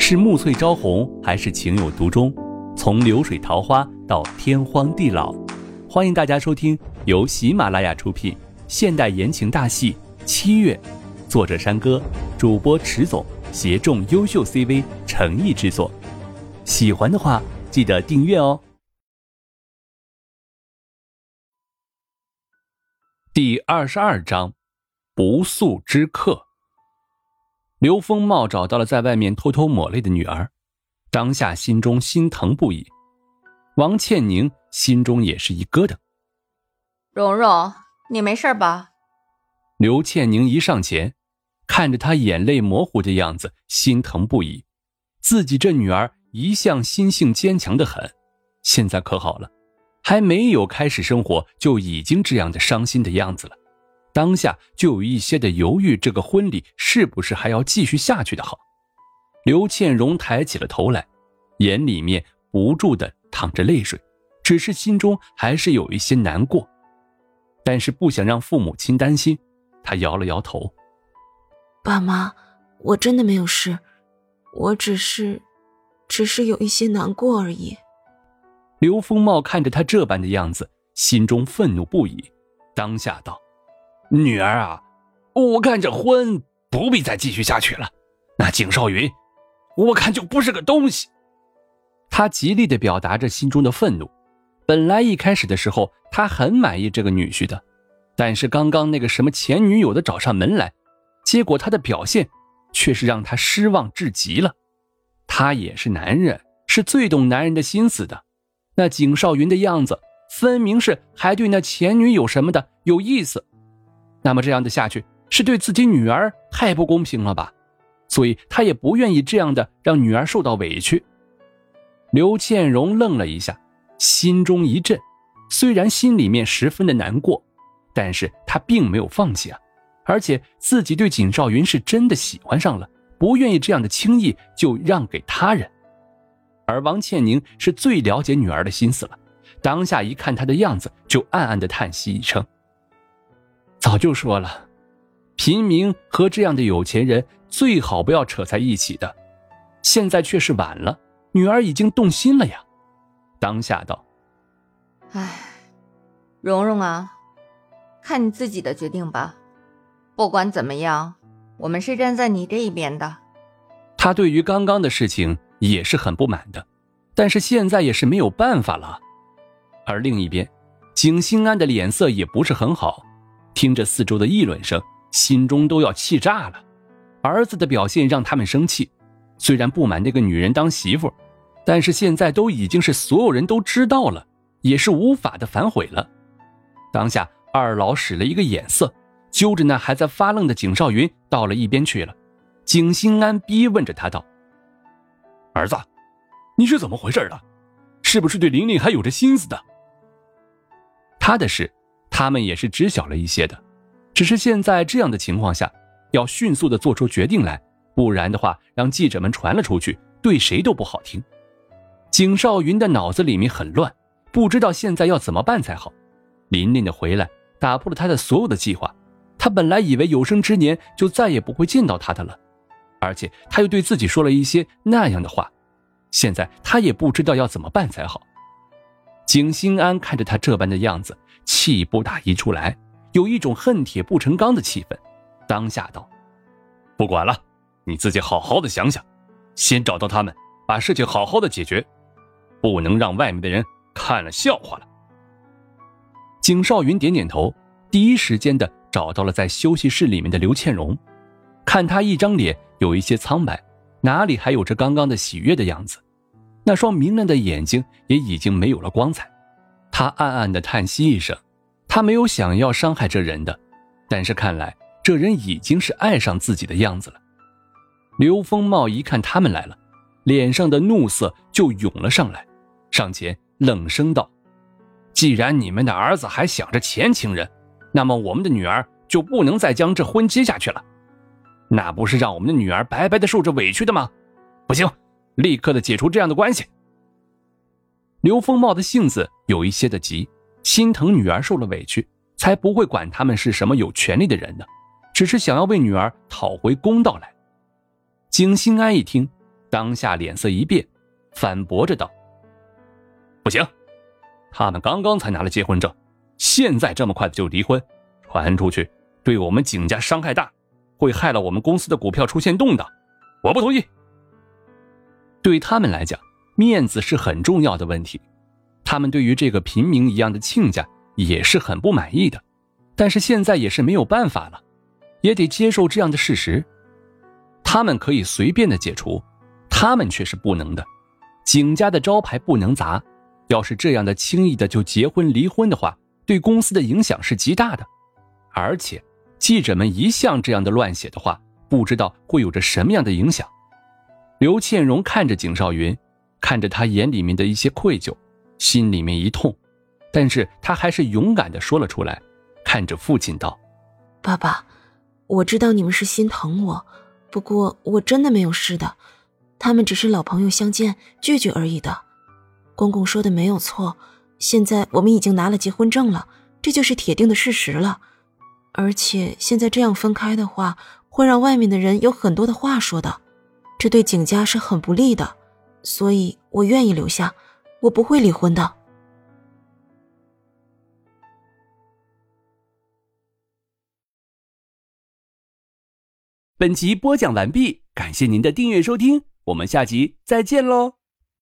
是暮翠朝红，还是情有独钟？从流水桃花到天荒地老，欢迎大家收听由喜马拉雅出品现代言情大戏《七月》，作者山歌，主播迟总，协众优秀 CV 诚意制作。喜欢的话，记得订阅哦。第二十二章，不速之客。刘风茂找到了在外面偷偷抹泪的女儿，当下心中心疼不已。王倩宁心中也是一疙瘩。蓉蓉，你没事吧？刘倩宁一上前，看着她眼泪模糊的样子，心疼不已。自己这女儿一向心性坚强的很，现在可好了，还没有开始生活，就已经这样的伤心的样子了。当下就有一些的犹豫，这个婚礼是不是还要继续下去的好？刘倩荣抬起了头来，眼里面不住的淌着泪水，只是心中还是有一些难过，但是不想让父母亲担心，她摇了摇头：“爸妈，我真的没有事，我只是，只是有一些难过而已。”刘风茂看着他这般的样子，心中愤怒不已，当下道。女儿啊，我看这婚不必再继续下去了。那景少云，我看就不是个东西。他极力的表达着心中的愤怒。本来一开始的时候，他很满意这个女婿的，但是刚刚那个什么前女友的找上门来，结果他的表现却是让他失望至极了。他也是男人，是最懂男人的心思的。那景少云的样子，分明是还对那前女友什么的有意思。那么这样的下去是对自己女儿太不公平了吧？所以他也不愿意这样的让女儿受到委屈。刘倩荣愣了一下，心中一震，虽然心里面十分的难过，但是他并没有放弃啊，而且自己对景少云是真的喜欢上了，不愿意这样的轻易就让给他人。而王倩宁是最了解女儿的心思了，当下一看她的样子，就暗暗的叹息一声。早就说了，平民和这样的有钱人最好不要扯在一起的。现在却是晚了，女儿已经动心了呀。当下道：“哎，蓉蓉啊，看你自己的决定吧。不管怎么样，我们是站在你这一边的。”他对于刚刚的事情也是很不满的，但是现在也是没有办法了。而另一边，景心安的脸色也不是很好。听着四周的议论声，心中都要气炸了。儿子的表现让他们生气，虽然不满那个女人当媳妇，但是现在都已经是所有人都知道了，也是无法的反悔了。当下二老使了一个眼色，揪着那还在发愣的景少云到了一边去了。景心安逼问着他道：“儿子，你是怎么回事的？是不是对玲玲还有着心思的？”他的事。他们也是知晓了一些的，只是现在这样的情况下，要迅速的做出决定来，不然的话，让记者们传了出去，对谁都不好听。景少云的脑子里面很乱，不知道现在要怎么办才好。琳琳的回来打破了他的所有的计划，他本来以为有生之年就再也不会见到他的了，而且他又对自己说了一些那样的话，现在他也不知道要怎么办才好。景心安看着他这般的样子。气不打一处来，有一种恨铁不成钢的气氛。当下道：“不管了，你自己好好的想想，先找到他们，把事情好好的解决，不能让外面的人看了笑话了。”景少云点点头，第一时间的找到了在休息室里面的刘倩蓉，看她一张脸有一些苍白，哪里还有着刚刚的喜悦的样子？那双明亮的眼睛也已经没有了光彩。他暗暗的叹息一声，他没有想要伤害这人的，但是看来这人已经是爱上自己的样子了。刘风茂一看他们来了，脸上的怒色就涌了上来，上前冷声道：“既然你们的儿子还想着前情人，那么我们的女儿就不能再将这婚接下去了，那不是让我们的女儿白白的受着委屈的吗？不行，立刻的解除这样的关系。”刘风茂的性子有一些的急，心疼女儿受了委屈，才不会管他们是什么有权利的人呢，只是想要为女儿讨回公道来。景心安一听，当下脸色一变，反驳着道：“不行，他们刚刚才拿了结婚证，现在这么快的就离婚，传出去对我们景家伤害大，会害了我们公司的股票出现动荡，我不同意。对他们来讲，面子是很重要的问题，他们对于这个平民一样的亲家也是很不满意的，但是现在也是没有办法了，也得接受这样的事实。他们可以随便的解除，他们却是不能的。景家的招牌不能砸，要是这样的轻易的就结婚离婚的话，对公司的影响是极大的。而且，记者们一向这样的乱写的话，不知道会有着什么样的影响。刘倩荣看着景少云，看着他眼里面的一些愧疚，心里面一痛，但是他还是勇敢的说了出来，看着父亲道：“爸爸，我知道你们是心疼我。”不过我真的没有事的，他们只是老朋友相见聚聚而已的。公公说的没有错，现在我们已经拿了结婚证了，这就是铁定的事实了。而且现在这样分开的话，会让外面的人有很多的话说的，这对景家是很不利的。所以我愿意留下，我不会离婚的。本集播讲完毕，感谢您的订阅收听，我们下集再见喽。